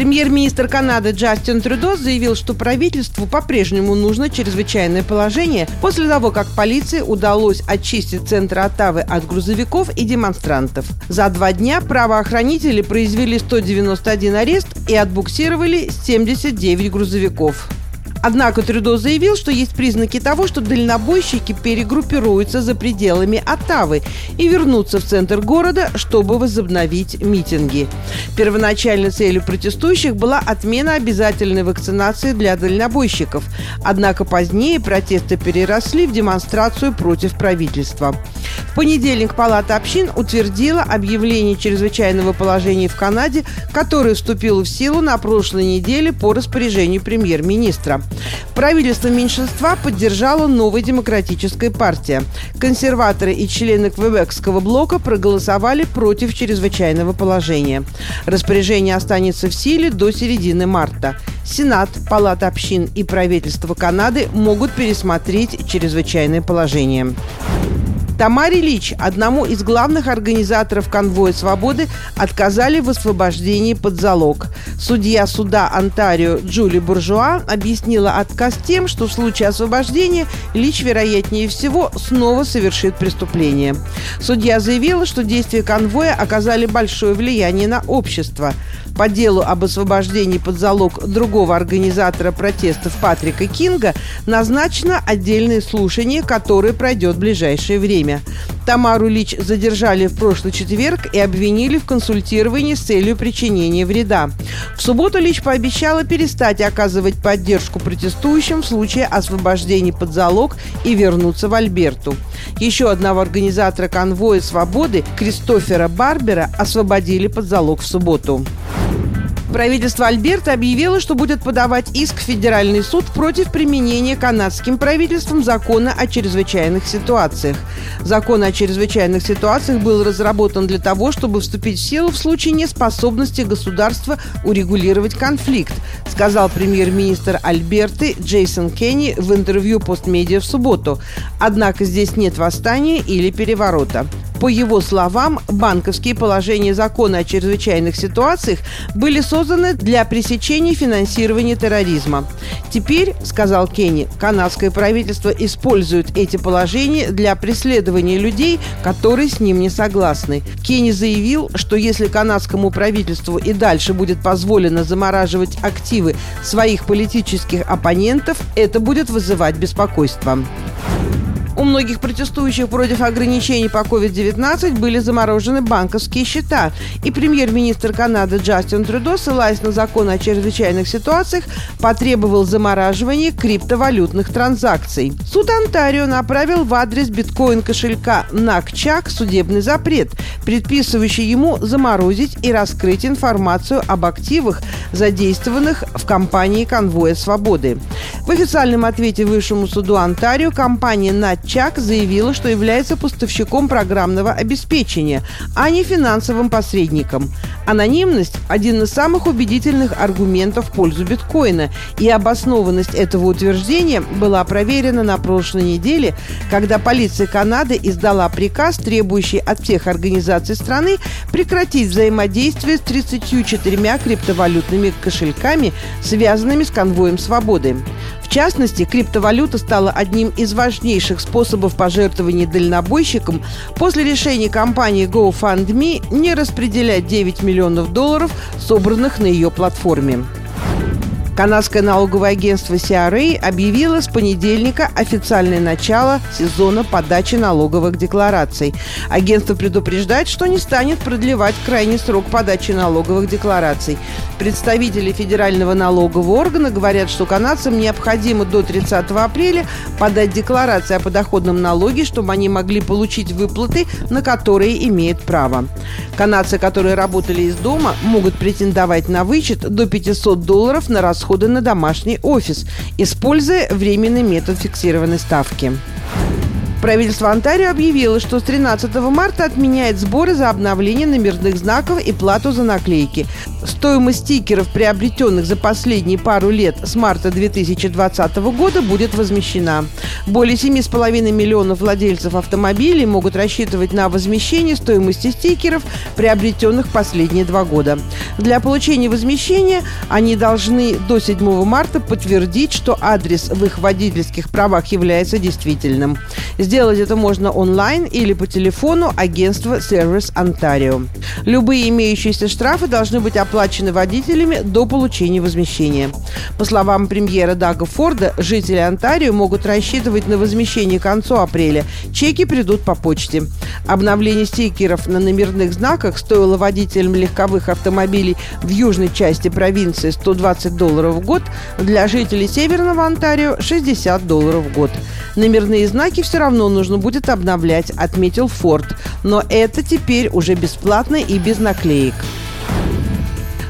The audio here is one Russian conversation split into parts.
Премьер-министр Канады Джастин Трюдо заявил, что правительству по-прежнему нужно чрезвычайное положение после того, как полиции удалось очистить центр Оттавы от грузовиков и демонстрантов. За два дня правоохранители произвели 191 арест и отбуксировали 79 грузовиков. Однако Трюдо заявил, что есть признаки того, что дальнобойщики перегруппируются за пределами Оттавы и вернутся в центр города, чтобы возобновить митинги. Первоначальной целью протестующих была отмена обязательной вакцинации для дальнобойщиков. Однако позднее протесты переросли в демонстрацию против правительства. Понедельник Палата общин утвердила объявление чрезвычайного положения в Канаде, которое вступило в силу на прошлой неделе по распоряжению премьер-министра. Правительство меньшинства поддержала новая демократическая партия. Консерваторы и члены Квебекского блока проголосовали против чрезвычайного положения. Распоряжение останется в силе до середины марта. Сенат, Палата общин и правительство Канады могут пересмотреть чрезвычайное положение. Тамаре Лич, одному из главных организаторов конвоя свободы, отказали в освобождении под залог. Судья суда Онтарио Джули Буржуа объяснила отказ тем, что в случае освобождения Лич, вероятнее всего, снова совершит преступление. Судья заявила, что действия конвоя оказали большое влияние на общество. По делу об освобождении под залог другого организатора протестов Патрика Кинга назначено отдельное слушание, которое пройдет в ближайшее время. Тамару Лич задержали в прошлый четверг и обвинили в консультировании с целью причинения вреда. В субботу Лич пообещала перестать оказывать поддержку протестующим в случае освобождения под залог и вернуться в Альберту. Еще одного организатора конвоя свободы Кристофера Барбера освободили под залог в субботу. Правительство Альберта объявило, что будет подавать иск в Федеральный суд против применения канадским правительством закона о чрезвычайных ситуациях. Закон о чрезвычайных ситуациях был разработан для того, чтобы вступить в силу в случае неспособности государства урегулировать конфликт, сказал премьер-министр Альберты Джейсон Кенни в интервью постмедиа в субботу. Однако здесь нет восстания или переворота. По его словам, банковские положения закона о чрезвычайных ситуациях были созданы для пресечения финансирования терроризма. Теперь, сказал Кенни, канадское правительство использует эти положения для преследования людей, которые с ним не согласны. Кенни заявил, что если канадскому правительству и дальше будет позволено замораживать активы своих политических оппонентов, это будет вызывать беспокойство. Многих протестующих против ограничений по COVID-19 были заморожены банковские счета. И премьер-министр Канады Джастин Трюдо, ссылаясь на закон о чрезвычайных ситуациях, потребовал замораживания криптовалютных транзакций. Суд Онтарио направил в адрес биткоин-кошелька Накчак судебный запрет, предписывающий ему заморозить и раскрыть информацию об активах, задействованных в кампании «Конвоя свободы». В официальном ответе Высшему суду Онтарио компания Натчак Чак заявила, что является поставщиком программного обеспечения, а не финансовым посредником. Анонимность – один из самых убедительных аргументов в пользу биткоина, и обоснованность этого утверждения была проверена на прошлой неделе, когда полиция Канады издала приказ, требующий от всех организаций страны прекратить взаимодействие с 34 криптовалютными кошельками, связанными с конвоем свободы. Частности, криптовалюта стала одним из важнейших способов пожертвований дальнобойщикам после решения компании GoFundMe не распределять 9 миллионов долларов, собранных на ее платформе. Канадское налоговое агентство CRA объявило с понедельника официальное начало сезона подачи налоговых деклараций. Агентство предупреждает, что не станет продлевать крайний срок подачи налоговых деклараций. Представители федерального налогового органа говорят, что канадцам необходимо до 30 апреля подать декларации о подоходном налоге, чтобы они могли получить выплаты, на которые имеют право. Канадцы, которые работали из дома, могут претендовать на вычет до 500 долларов на расходы расходы на домашний офис, используя временный метод фиксированной ставки. Правительство Онтарио объявило, что с 13 марта отменяет сборы за обновление номерных знаков и плату за наклейки. Стоимость стикеров, приобретенных за последние пару лет с марта 2020 года, будет возмещена. Более 7,5 миллионов владельцев автомобилей могут рассчитывать на возмещение стоимости стикеров, приобретенных последние два года. Для получения возмещения они должны до 7 марта подтвердить, что адрес в их водительских правах является действительным. Сделать это можно онлайн или по телефону агентства Service Ontario. Любые имеющиеся штрафы должны быть оплачены водителями до получения возмещения. По словам премьера Дага Форда, жители Онтарио могут рассчитывать на возмещение к концу апреля. Чеки придут по почте. Обновление стикеров на номерных знаках стоило водителям легковых автомобилей в южной части провинции 120 долларов в год, для жителей Северного Онтарио 60 долларов в год. Номерные знаки все равно нужно будет обновлять, отметил Форд. Но это теперь уже бесплатно и без наклеек.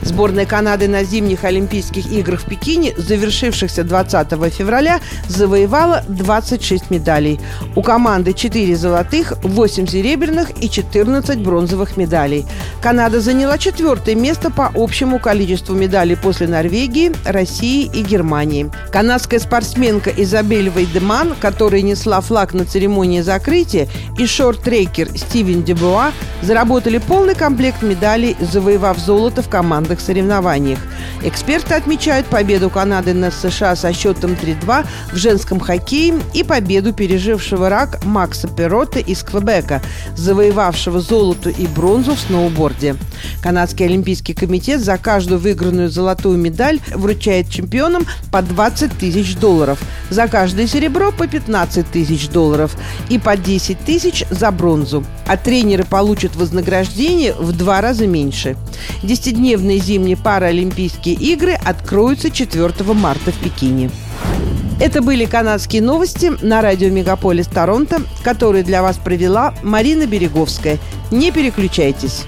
Сборная Канады на зимних Олимпийских играх в Пекине, завершившихся 20 февраля, завоевала 26 медалей. У команды 4 золотых, 8 серебряных и 14 бронзовых медалей. Канада заняла четвертое место по общему количеству медалей после Норвегии, России и Германии. Канадская спортсменка Изабель Вейдеман, которая несла флаг на церемонии закрытия, и шорт-трекер Стивен Дебуа заработали полный комплект медалей, завоевав золото в командах международных соревнованиях. Эксперты отмечают победу Канады над США со счетом 3-2 в женском хоккее и победу пережившего рак Макса Перотта из Квебека, завоевавшего золото и бронзу в сноуборде. Канадский олимпийский комитет за каждую выигранную золотую медаль вручает чемпионам по 20 тысяч долларов, за каждое серебро по 15 тысяч долларов и по 10 тысяч за бронзу. А тренеры получат вознаграждение в два раза меньше. Десятидневные зимние паралимпийские игры откроются 4 марта в Пекине. Это были канадские новости на радио «Мегаполис Торонто», которые для вас провела Марина Береговская. Не переключайтесь.